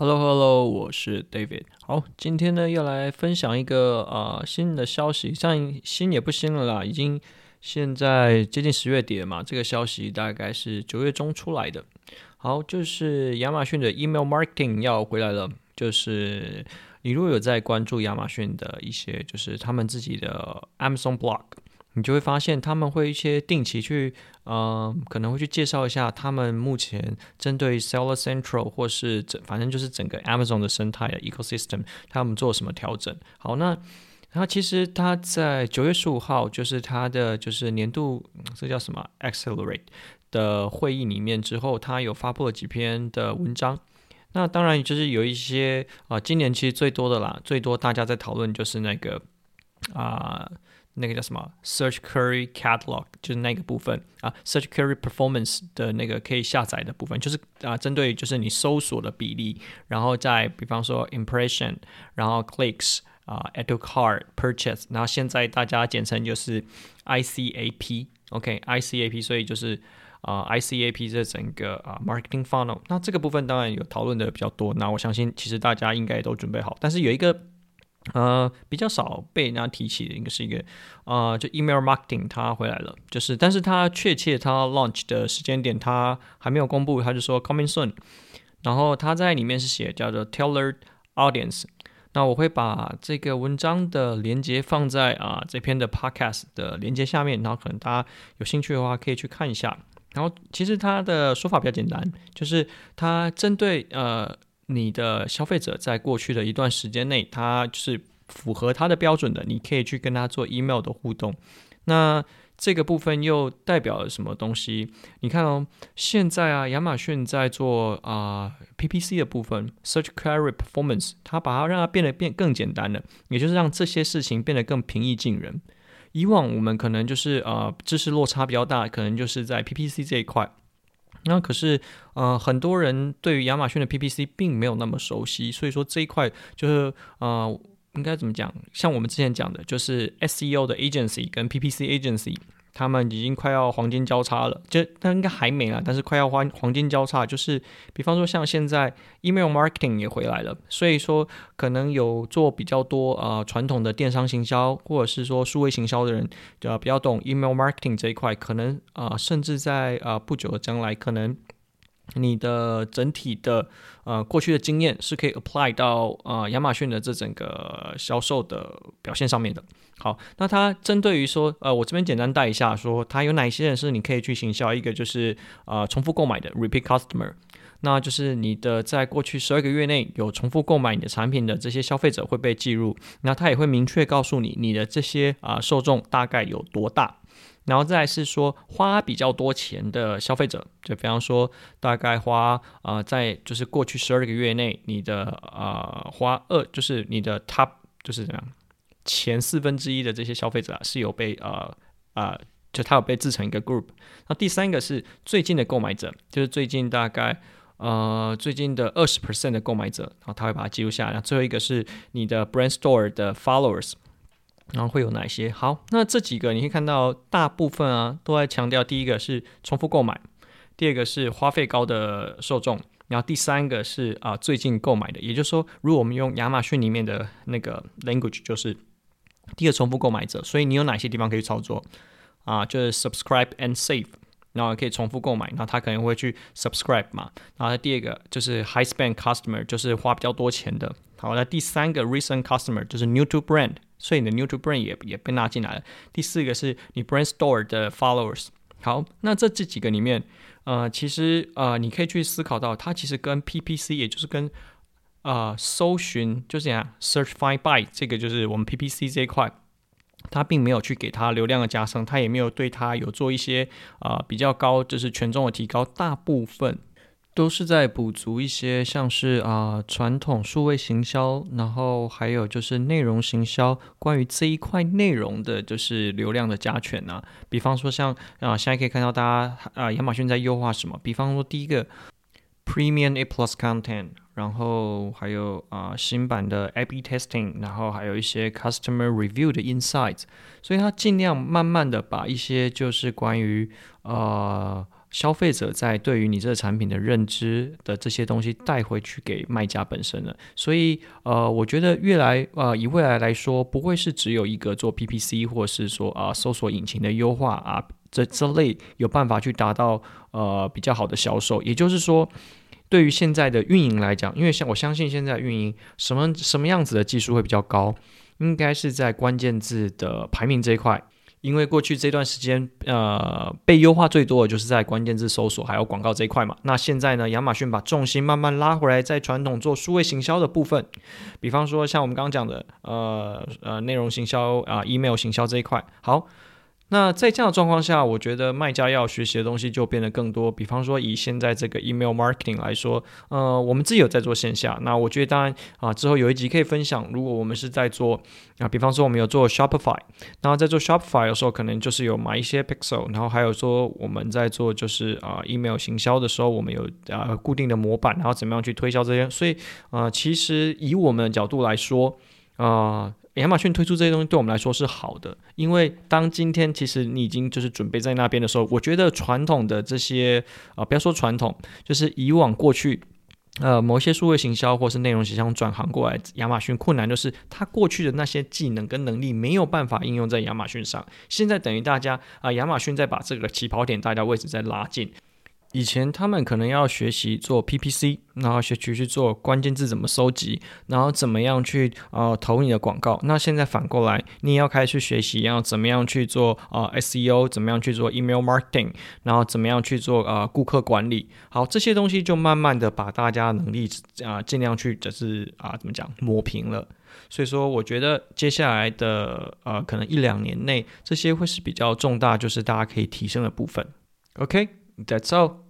Hello Hello，我是 David。好，今天呢要来分享一个呃新的消息，像新也不新了啦，已经现在接近十月底了嘛。这个消息大概是九月中出来的。好，就是亚马逊的 Email Marketing 要回来了。就是你如果有在关注亚马逊的一些，就是他们自己的 Amazon Blog。你就会发现他们会一些定期去，呃，可能会去介绍一下他们目前针对 Seller Central 或是整，反正就是整个 Amazon 的生态的 ecosystem，他们做什么调整。好，那然后其实他在九月十五号，就是他的就是年度这叫什么 Accelerate 的会议里面之后，他有发布了几篇的文章。那当然就是有一些啊、今年其实最多的啦，最多大家在讨论就是那个啊。那个叫什么？Search Query Catalog 就是那个部分啊，Search Query Performance 的那个可以下载的部分，就是啊，针对就是你搜索的比例，然后再比方说 Impression，然后 Clicks 啊，Add to Cart Purchase，然后现在大家简称就是 ICAP，OK，ICAP，所以就是啊，ICAP 这整个啊 Marketing Funnel，那这个部分当然有讨论的比较多，那我相信其实大家应该都准备好，但是有一个。呃，比较少被人家提起的一个是一个，呃，就 email marketing 它回来了，就是，但是它确切它 launch 的时间点它还没有公布，它就说 coming soon，然后它在里面是写叫做 tailored audience，那我会把这个文章的连接放在啊、这篇的 podcast 的连接下面，然后可能大家有兴趣的话可以去看一下，然后其实它的说法比较简单，就是它针对呃。你的消费者在过去的一段时间内，他是符合他的标准的，你可以去跟他做 email 的互动。那这个部分又代表了什么东西？你看哦，现在啊，亚马逊在做啊、PPC 的部分，Search Query Performance，它把它让它变得变更简单了，也就是让这些事情变得更平易近人。以往我们可能就是呃知识落差比较大，可能就是在 PPC 这一块。那可是，呃，很多人对于亚马逊的 PPC 并没有那么熟悉，所以说这一块就是，呃，应该怎么讲？像我们之前讲的，就是 SEO 的 agency 跟 PPC agency。他们已经快要黄金交叉了，就但应该还没啊，但是快要黄黄金交叉，就是比方说像现在 email marketing 也回来了，所以说可能有做比较多啊传统的电商行销或者是说数位行销的人，呃比较懂 email marketing 这一块，可能啊、甚至在啊、不久的将来可能。你的整体的呃过去的经验是可以 apply 到呃亚马逊的这整个销售的表现上面的。好，那它针对于说呃我这边简单带一下，说它有哪些人是你可以去行销，一个就是呃重复购买的 repeat customer，那就是你的在过去十二个月内有重复购买你的产品的这些消费者会被记录，那它也会明确告诉你你的这些啊、受众大概有多大。然后再是说花比较多钱的消费者，就比方说大概花呃在就是过去十二个月内，你的呃花二就是你的 top 就是怎样前四分之一的这些消费者啊是有被呃呃就他有被制成一个 group。那第三个是最近的购买者，就是最近大概呃最近的二十 percent 的购买者，然后他会把它记录下来。然后最后一个是你的 brand store 的 followers。然后会有哪些？好，那这几个你可以看到，大部分啊都在强调，第一个是重复购买，第二个是花费高的受众，然后第三个是啊最近购买的。也就是说，如果我们用亚马逊里面的那个 language，就是第一个重复购买者，所以你有哪些地方可以操作啊？就是 subscribe and save，然后可以重复购买，然后他可能会去 subscribe 嘛。然后第二个就是 high spend customer，就是花比较多钱的。好，那第三个 recent customer 就是 new to brand。所以你的 new to brand 也也被纳进来了。第四个是你 brand store 的 followers。好，那这这几个里面，呃，其实呃，你可以去思考到，它其实跟 PPC，也就是跟呃搜寻，就是这样 search find buy 这个就是我们 PPC 这一块，它并没有去给它流量的加深，它也没有对它有做一些啊、比较高就是权重的提高，大部分。都是在补足一些像是啊、传统数位行销，然后还有就是内容行销，关于这一块内容的，就是流量的加权啊。比方说像啊、现在可以看到大家啊、亚马逊在优化什么？比方说第一个 Premium A Plus Content，然后还有啊、新版的 A/B Testing，然后还有一些 Customer Review 的 Insights，所以它尽量慢慢的把一些就是关于呃。消费者在对于你这个产品的认知的这些东西带回去给卖家本身了。所以呃，我觉得越来呃以未来来说，不会是只有一个做 PPC 或是说啊、搜索引擎的优化啊这这类有办法去达到呃比较好的销售。也就是说，对于现在的运营来讲，因为像我相信现在运营什么什么样子的技术会比较高，应该是在关键字的排名这一块。因为过去这段时间，呃，被优化最多的就是在关键字搜索还有广告这一块嘛。那现在呢，亚马逊把重心慢慢拉回来，在传统做数位行销的部分，比方说像我们刚刚讲的，呃呃，内容行销啊，，email 行销这一块，好。那在这样的状况下，我觉得卖家要学习的东西就变得更多。比方说，以现在这个 email marketing 来说，呃，我们自己有在做线下。那我觉得，当然啊，之后有一集可以分享。如果我们是在做啊，比方说我们有做 Shopify，然后在做 Shopify 的时候，可能就是有买一些 Pixel，然后还有说我们在做就是啊 email 行销的时候，我们有啊固定的模板，然后怎么样去推销这些。所以啊，其实以我们的角度来说，啊。亚马逊推出这些东西对我们来说是好的，因为当今天其实你已经就是准备在那边的时候，我觉得传统的这些啊、不要说传统，就是以往过去呃某些数位行销或是内容行销转行过来，亚马逊困难就是他过去的那些技能跟能力没有办法应用在亚马逊上，现在等于大家啊、亚马逊在把这个起跑点大家位置再拉近。以前他们可能要学习做 PPC，然后学习去做关键字怎么收集，然后怎么样去呃投你的广告。那现在反过来，你也要开始去学习要怎么样去做呃 SEO，怎么样去做 email marketing，然后怎么样去做呃顾客管理。好，这些东西就慢慢的把大家能力啊、尽量去就是啊、怎么讲磨平了。所以说，我觉得接下来的呃可能一两年内，这些会是比较重大，就是大家可以提升的部分。OK。That's all.